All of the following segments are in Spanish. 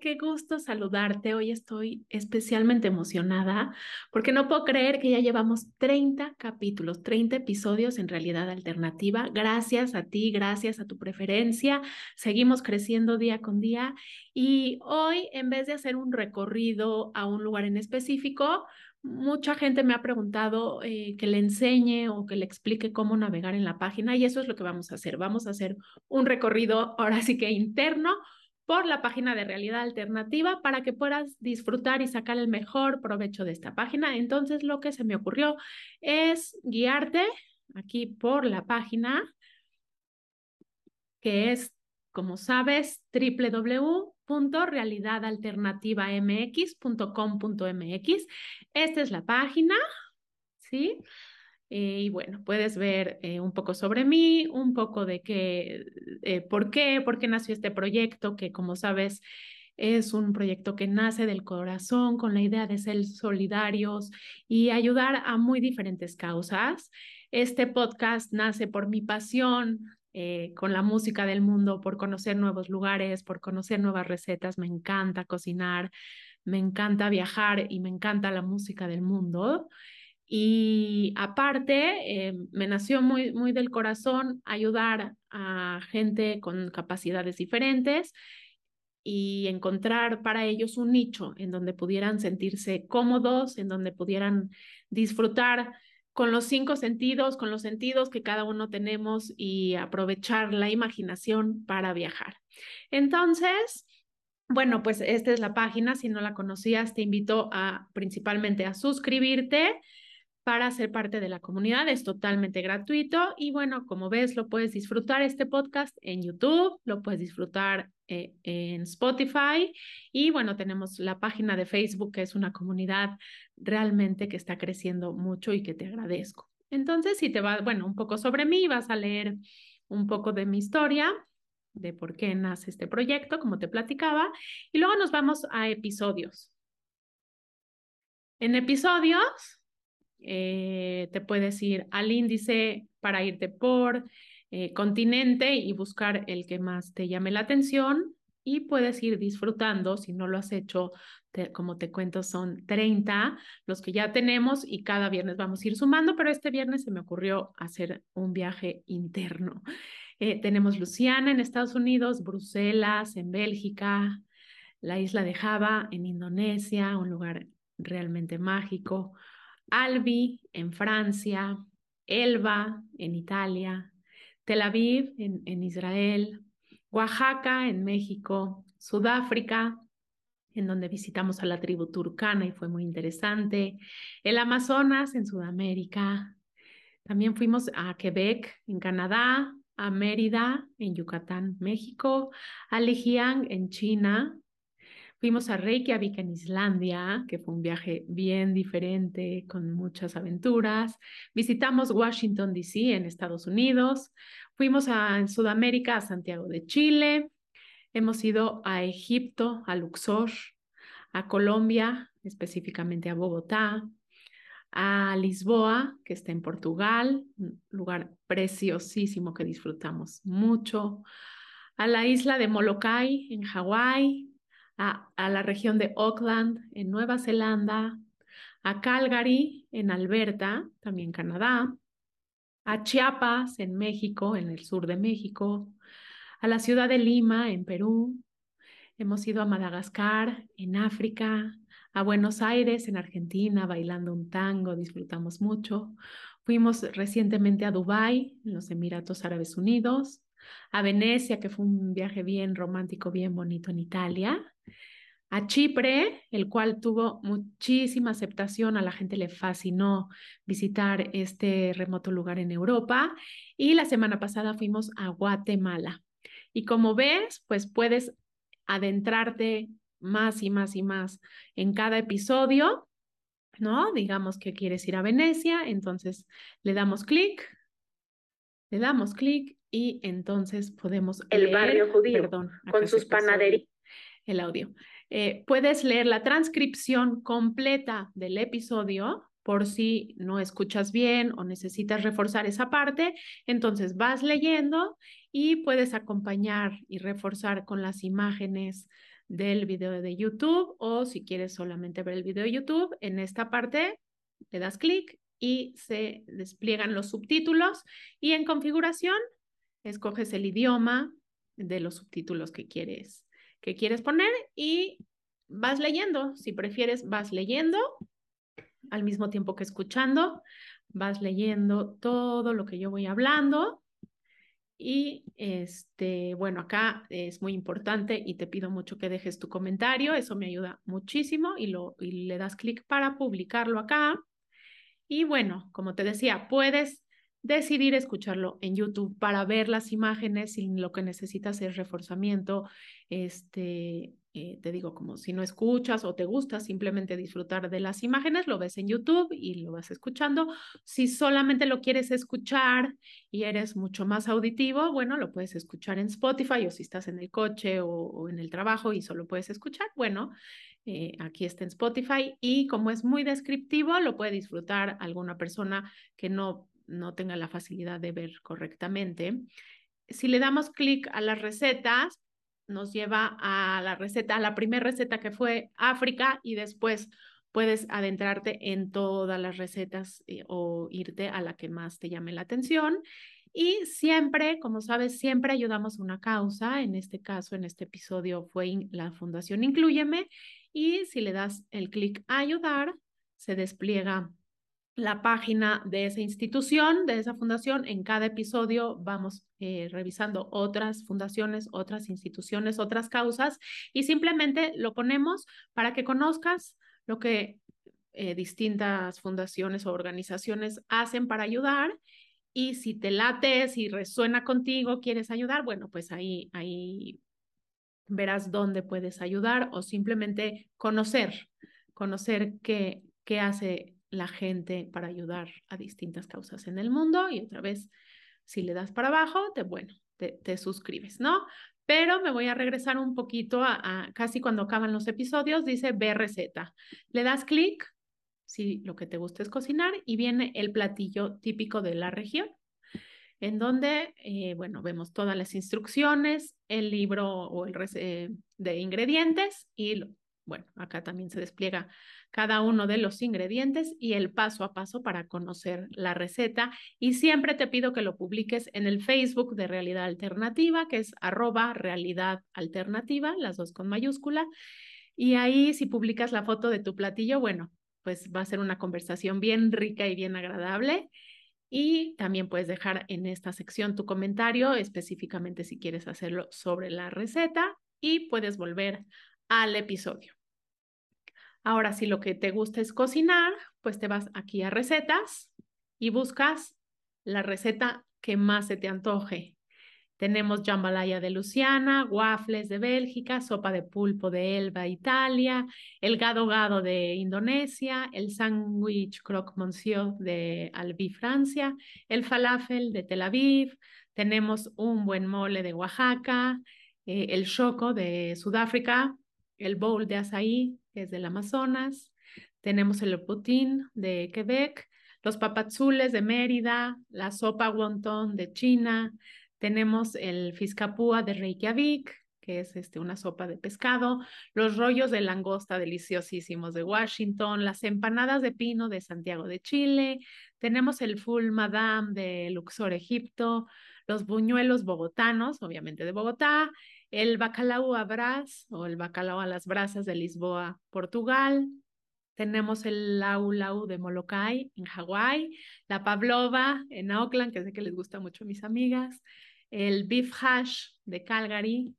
Qué gusto saludarte. Hoy estoy especialmente emocionada porque no puedo creer que ya llevamos 30 capítulos, 30 episodios en realidad alternativa. Gracias a ti, gracias a tu preferencia. Seguimos creciendo día con día y hoy en vez de hacer un recorrido a un lugar en específico, mucha gente me ha preguntado eh, que le enseñe o que le explique cómo navegar en la página y eso es lo que vamos a hacer. Vamos a hacer un recorrido ahora sí que interno por la página de realidad alternativa para que puedas disfrutar y sacar el mejor provecho de esta página. Entonces, lo que se me ocurrió es guiarte aquí por la página que es, como sabes, www.realidadalternativamx.com.mx. Esta es la página, ¿sí? Eh, y bueno, puedes ver eh, un poco sobre mí, un poco de qué, eh, por qué, por qué nació este proyecto, que como sabes es un proyecto que nace del corazón con la idea de ser solidarios y ayudar a muy diferentes causas. Este podcast nace por mi pasión con la música del mundo, por conocer nuevos lugares, por conocer nuevas recetas. Me encanta cocinar, me encanta viajar y me encanta la música del mundo. Y aparte, eh, me nació muy, muy del corazón ayudar a gente con capacidades diferentes y encontrar para ellos un nicho en donde pudieran sentirse cómodos, en donde pudieran disfrutar con los cinco sentidos, con los sentidos que cada uno tenemos y aprovechar la imaginación para viajar. Entonces, bueno, pues esta es la página. Si no la conocías, te invito a principalmente a suscribirte para ser parte de la comunidad. Es totalmente gratuito y bueno, como ves, lo puedes disfrutar este podcast en YouTube, lo puedes disfrutar eh, en Spotify y bueno, tenemos la página de Facebook que es una comunidad realmente que está creciendo mucho y que te agradezco. Entonces, si te va, bueno, un poco sobre mí, vas a leer un poco de mi historia, de por qué nace este proyecto, como te platicaba, y luego nos vamos a episodios. En episodios eh, te puedes ir al índice para irte por eh, continente y buscar el que más te llame la atención y puedes ir disfrutando, si no lo has hecho, como te cuento, son 30 los que ya tenemos y cada viernes vamos a ir sumando, pero este viernes se me ocurrió hacer un viaje interno. Eh, tenemos Luciana en Estados Unidos, Bruselas en Bélgica, la isla de Java en Indonesia, un lugar realmente mágico, Albi en Francia, Elba en Italia, Tel Aviv en, Israel, Oaxaca en México, Sudáfrica, en donde visitamos a la tribu turcana y fue muy interesante, el Amazonas en Sudamérica, también fuimos a Quebec en Canadá, a Mérida en Yucatán, México, a Lijiang en China, Fuimos a Reykjavik en Islandia, que fue un viaje bien diferente, con muchas aventuras. Visitamos Washington, D.C. en Estados Unidos. Fuimos a, en Sudamérica a Santiago de Chile. Hemos ido a Egipto, a Luxor, a Colombia, específicamente a Bogotá, a Lisboa, que está en Portugal, un lugar preciosísimo que disfrutamos mucho, a la isla de Molokai en Hawái, a, la región de Auckland, en Nueva Zelanda, a Calgary, en Alberta, también Canadá, a Chiapas, en México, en el sur de México, a la ciudad de Lima, en Perú. Hemos ido a Madagascar, en África, a Buenos Aires, en Argentina, bailando un tango, disfrutamos mucho. Fuimos recientemente a Dubái, en los Emiratos Árabes Unidos, a Venecia, que fue un viaje bien romántico, bien bonito en Italia, a Chipre, el cual tuvo muchísima aceptación, a la gente le fascinó visitar este remoto lugar en Europa. Y la semana pasada fuimos a Guatemala. Y como ves, pues puedes adentrarte más y más y más en cada episodio, ¿no? Digamos que quieres ir a Venecia, entonces le damos clic, le damos clic y entonces podemos... El barrio judío, perdón, con sus panaderías. El audio. Eh, puedes leer la transcripción completa del episodio por si no escuchas bien o necesitas reforzar esa parte. Entonces vas leyendo y puedes acompañar y reforzar con las imágenes del video de YouTube o si quieres solamente ver el video de YouTube, en esta parte le das clic y se despliegan los subtítulos y en configuración escoges el idioma de los subtítulos que quieres que quieres poner y vas leyendo. Si prefieres, vas leyendo al mismo tiempo que escuchando, vas leyendo todo lo que yo voy hablando. Y este, bueno, acá es muy importante y te pido mucho que dejes tu comentario, eso me ayuda muchísimo y, lo, y le das clic para publicarlo acá. Y bueno, como te decía, puedes decidir escucharlo en YouTube para ver las imágenes y lo que necesitas es reforzamiento, este, eh, te digo, como si no escuchas o te gusta simplemente disfrutar de las imágenes, lo ves en YouTube y lo vas escuchando. Si solamente lo quieres escuchar y eres mucho más auditivo, bueno, lo puedes escuchar en Spotify o si estás en el coche o, en el trabajo y solo puedes escuchar, bueno, eh, aquí está en Spotify y como es muy descriptivo, lo puede disfrutar alguna persona que no no tenga la facilidad de ver correctamente. Si le damos clic a las recetas, nos lleva a la receta, a la primera receta que fue África y después puedes adentrarte en todas las recetas eh, o irte a la que más te llame la atención. Y siempre, como sabes, siempre ayudamos a una causa. En este caso, en este episodio fue la Fundación Incluyeme. Y si le das el clic a ayudar, se despliega la página de esa institución, de esa fundación. En cada episodio vamos eh, revisando otras fundaciones, otras instituciones, otras causas y simplemente lo ponemos para que conozcas lo que eh, distintas fundaciones o organizaciones hacen para ayudar. Y si te late, si resuena contigo, quieres ayudar, bueno, pues ahí, ahí verás dónde puedes ayudar o simplemente conocer, conocer qué, qué hace la gente para ayudar a distintas causas en el mundo y otra vez, si le das para abajo, te, bueno, te, suscribes, ¿no? Pero me voy a regresar un poquito a, casi cuando acaban los episodios, dice ver receta. Le das clic si lo que te gusta es cocinar y viene el platillo típico de la región en donde, eh, bueno, vemos todas las instrucciones, el libro o el eh, de ingredientes y, bueno, acá también se despliega cada uno de los ingredientes y el paso a paso para conocer la receta. Y siempre te pido que lo publiques en el Facebook de Realidad Alternativa, que es arroba realidad alternativa, las dos con mayúscula. Y ahí si publicas la foto de tu platillo, bueno, pues va a ser una conversación bien rica y bien agradable. Y también puedes dejar en esta sección tu comentario, específicamente si quieres hacerlo sobre la receta, y puedes volver al episodio. Ahora, si lo que te gusta es cocinar, pues te vas aquí a recetas y buscas la receta que más se te antoje. Tenemos jambalaya de Luciana, waffles de Bélgica, sopa de pulpo de Elba, Italia, el gado gado de Indonesia, el sándwich croque monsieur de Albi, Francia, el falafel de Tel Aviv, tenemos un buen mole de Oaxaca, eh, el choco de Sudáfrica, el bowl de azaí es del Amazonas, tenemos el potín de Quebec, los papazules de Mérida, la sopa wonton de China, tenemos el fiscapúa de Reykjavik, que es este, una sopa de pescado, los rollos de langosta deliciosísimos de Washington, las empanadas de pino de Santiago de Chile, tenemos el full madame de Luxor, Egipto, los buñuelos bogotanos, obviamente de Bogotá, el bacalao a bras o el bacalao a las brasas de Lisboa, Portugal. Tenemos el lau lau de Molokai en Hawái, la pavlova en Auckland, que sé que les gusta mucho a mis amigas, el beef hash de Calgary.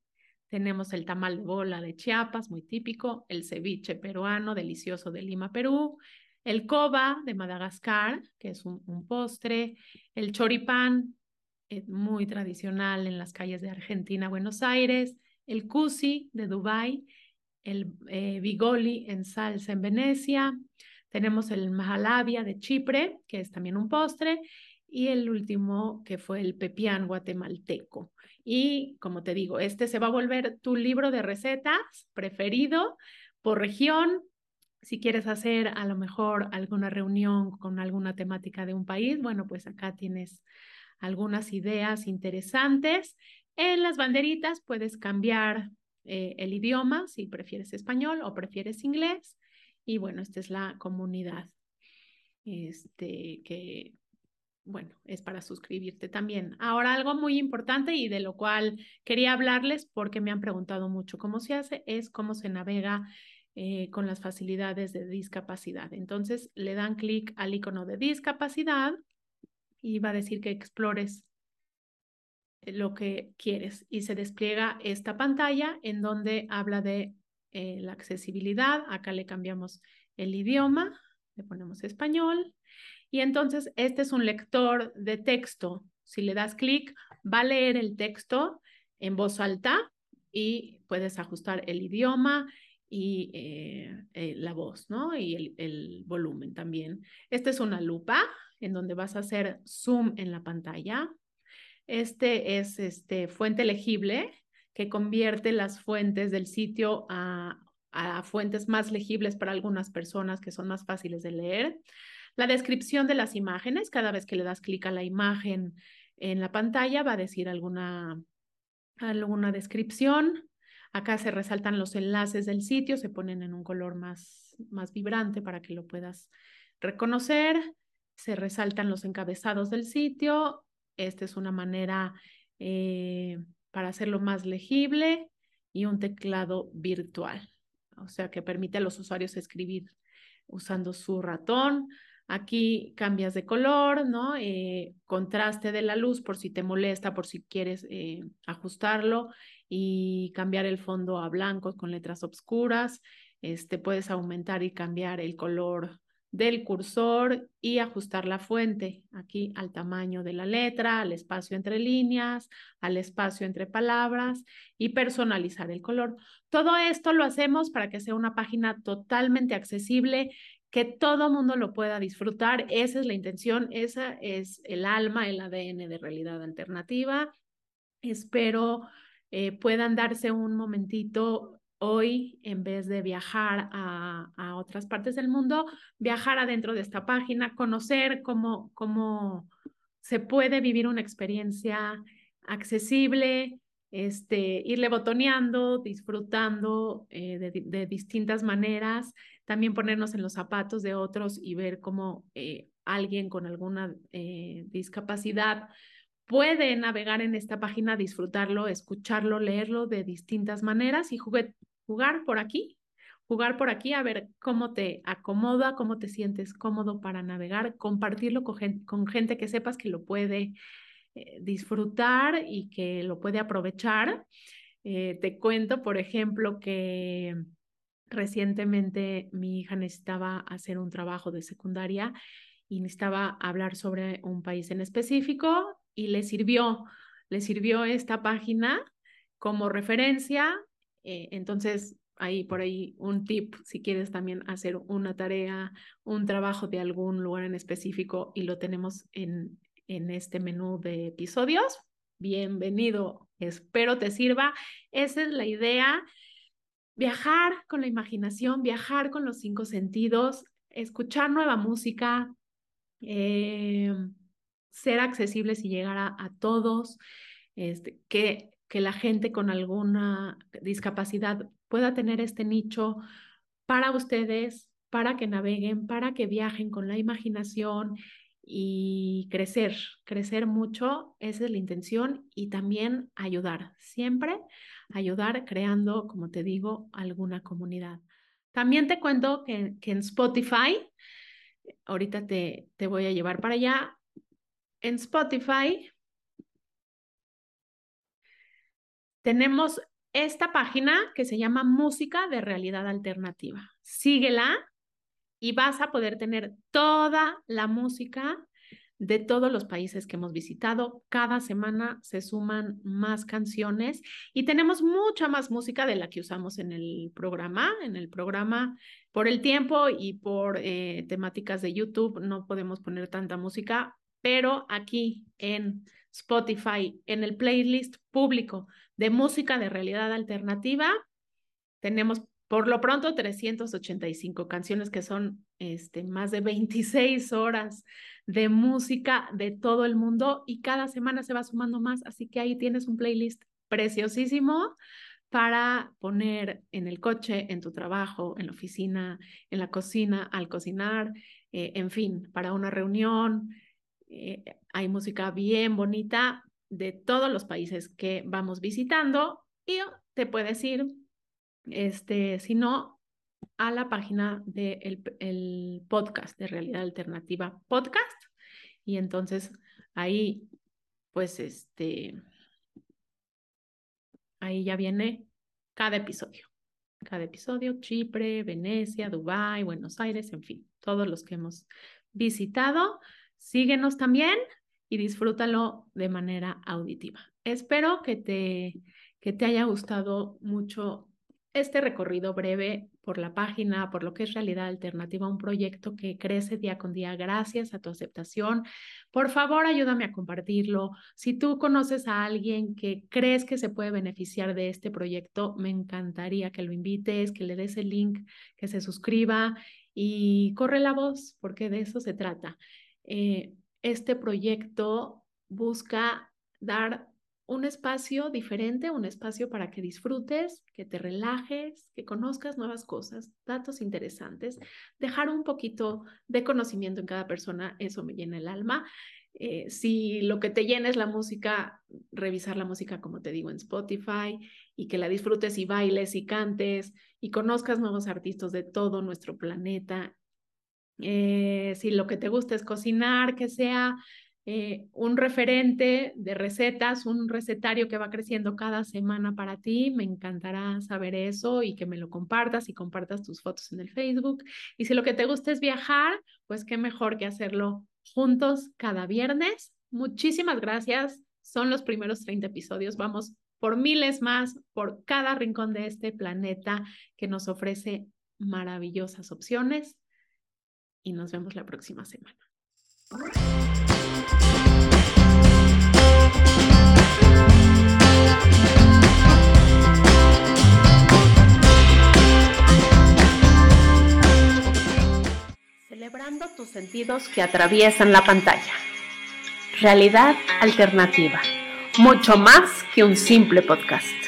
tenemos el tamal de bola de Chiapas, muy típico, el ceviche peruano, delicioso de Lima, Perú, el coba de Madagascar, que es un, postre, el choripán, eh, muy tradicional en las calles de Argentina, Buenos Aires, el cusi de Dubái, el eh, bigoli en salsa en Venecia, tenemos el mahalabia de Chipre, que es también un postre, y el último que fue el pepián guatemalteco. Y como te digo, este se va a volver tu libro de recetas preferido por región. Si quieres hacer a lo mejor alguna reunión con alguna temática de un país, bueno, pues acá tienes algunas ideas interesantes. En las banderitas puedes cambiar eh, el idioma si prefieres español o prefieres inglés. Y bueno, esta es la comunidad este, que bueno, es para suscribirte también. Ahora, algo muy importante y de lo cual quería hablarles porque me han preguntado mucho cómo se hace, es cómo se navega eh, con las facilidades de discapacidad. Entonces, le dan clic al icono de discapacidad y va a decir que explores lo que quieres y se despliega esta pantalla en donde habla de eh, la accesibilidad. Acá le cambiamos el idioma, le ponemos español y entonces este es un lector de texto. Si le das clic, va a leer el texto en voz alta y puedes ajustar el idioma y eh, eh, la voz, ¿no? Y el, el, volumen también. Esta es una lupa en donde vas a hacer zoom en la pantalla. Este es este, fuente legible que convierte las fuentes del sitio a, a fuentes más legibles para algunas personas que son más fáciles de leer. La descripción de las imágenes, cada vez que le das clic a la imagen en la pantalla va a decir alguna, alguna descripción. Acá se resaltan los enlaces del sitio, se ponen en un color más, más vibrante para que lo puedas reconocer. Se resaltan los encabezados del sitio. Esta es una manera eh, para hacerlo más legible y un teclado virtual, o sea que permite a los usuarios escribir usando su ratón. Aquí cambias de color, ¿no? Eh, contraste de la luz por si te molesta, por si quieres eh, ajustarlo y cambiar el fondo a blanco con letras oscuras. Este, puedes aumentar y cambiar el color del cursor y ajustar la fuente aquí al tamaño de la letra, al espacio entre líneas, al espacio entre palabras y personalizar el color. Todo esto lo hacemos para que sea una página totalmente accesible que todo mundo lo pueda disfrutar. Esa es la intención, esa es el alma, el ADN de realidad alternativa. Espero eh, puedan darse un momentito hoy, en vez de viajar a, a, otras partes del mundo, viajar adentro de esta página, conocer cómo, cómo se puede vivir una experiencia accesible, este, irle botoneando, disfrutando eh, de, de, distintas maneras, también ponernos en los zapatos de otros y ver cómo eh, alguien con alguna eh, discapacidad puede navegar en esta página, disfrutarlo, escucharlo, leerlo de distintas maneras y jugar por aquí, jugar por aquí a ver cómo te acomoda, cómo te sientes cómodo para navegar, compartirlo con gente, con gente que sepas que lo puede eh, disfrutar y que lo puede aprovechar. Eh, te cuento, por ejemplo, que recientemente mi hija necesitaba hacer un trabajo de secundaria y necesitaba hablar sobre un país en específico y le sirvió, le sirvió esta página como referencia. Eh, entonces, ahí por ahí un tip si quieres también hacer una tarea, un trabajo de algún lugar en específico y lo tenemos en, en este menú de episodios. Bienvenido, espero te sirva. Esa es la idea. Viajar con la imaginación, viajar con los cinco sentidos, escuchar nueva música, eh, ser accesibles y llegar a, todos, este, que, que la gente con alguna discapacidad pueda tener este nicho para ustedes, para que naveguen, para que viajen con la imaginación y crecer, crecer mucho, esa es la intención y también ayudar, siempre ayudar creando, como te digo, alguna comunidad. También te cuento que, en Spotify, ahorita te, te voy a llevar para allá, en Spotify tenemos esta página que se llama Música de Realidad Alternativa. Síguela y vas a poder tener toda la música de todos los países que hemos visitado. Cada semana se suman más canciones y tenemos mucha más música de la que usamos en el programa. En el programa, por el tiempo y por eh, temáticas de YouTube, no podemos poner tanta música, pero aquí en Spotify, en el playlist público de música de realidad alternativa, tenemos por lo pronto 385 canciones que son este, más de 26 horas de música de todo el mundo y cada semana se va sumando más, así que ahí tienes un playlist preciosísimo para poner en el coche, en tu trabajo, en la oficina, en la cocina, al cocinar, eh, en fin, para una reunión, eh, hay música bien bonita de todos los países que vamos visitando y te puedes ir, este, si no, a la página del el podcast de Realidad Alternativa Podcast y entonces ahí, pues, este, ahí ya viene cada episodio. Cada episodio, Chipre, Venecia, Dubái, Buenos Aires, en fin, todos los que hemos visitado. Síguenos también y disfrútalo de manera auditiva. Espero que te, que te haya gustado mucho este recorrido breve por la página, por lo que es realidad alternativa, un proyecto que crece día con día gracias a tu aceptación. Por favor, ayúdame a compartirlo. Si tú conoces a alguien que crees que se puede beneficiar de este proyecto, me encantaría que lo invites, que le des el link, que se suscriba y corre la voz, porque de eso se trata. Eh, este proyecto busca dar un espacio diferente, un espacio para que disfrutes, que te relajes, que conozcas nuevas cosas, datos interesantes, dejar un poquito de conocimiento en cada persona, eso me llena el alma. Eh, si lo que te llena es la música, revisar la música, como te digo, en Spotify y que la disfrutes y bailes y cantes y conozcas nuevos artistas de todo nuestro planeta eh, si lo que te gusta es cocinar, que sea eh, un referente de recetas, un recetario que va creciendo cada semana para ti. Me encantará saber eso y que me lo compartas y compartas tus fotos en el Facebook. Y si lo que te gusta es viajar, pues qué mejor que hacerlo juntos cada viernes. Muchísimas gracias. Son los primeros 30 episodios. Vamos por miles más, por cada rincón de este planeta que nos ofrece maravillosas opciones y nos vemos la próxima semana. Celebrando tus sentidos que atraviesan la pantalla. Realidad alternativa. Mucho más que un simple podcast.